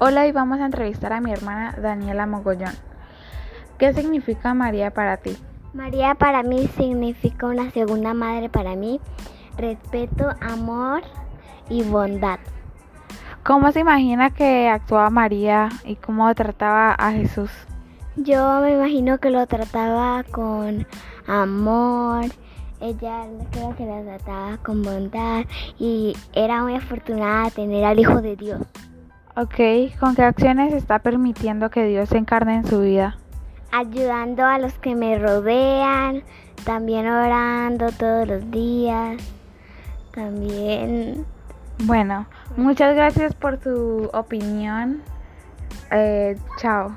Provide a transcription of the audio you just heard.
Hola y vamos a entrevistar a mi hermana Daniela Mogollón. ¿Qué significa María para ti? María para mí significa una segunda madre para mí, respeto, amor y bondad. ¿Cómo se imagina que actuaba María y cómo trataba a Jesús? Yo me imagino que lo trataba con amor, ella creo que lo trataba con bondad y era muy afortunada de tener al Hijo de Dios. Ok, ¿con qué acciones está permitiendo que Dios se encarne en su vida? Ayudando a los que me rodean, también orando todos los días, también... Bueno, muchas gracias por su opinión. Eh, chao.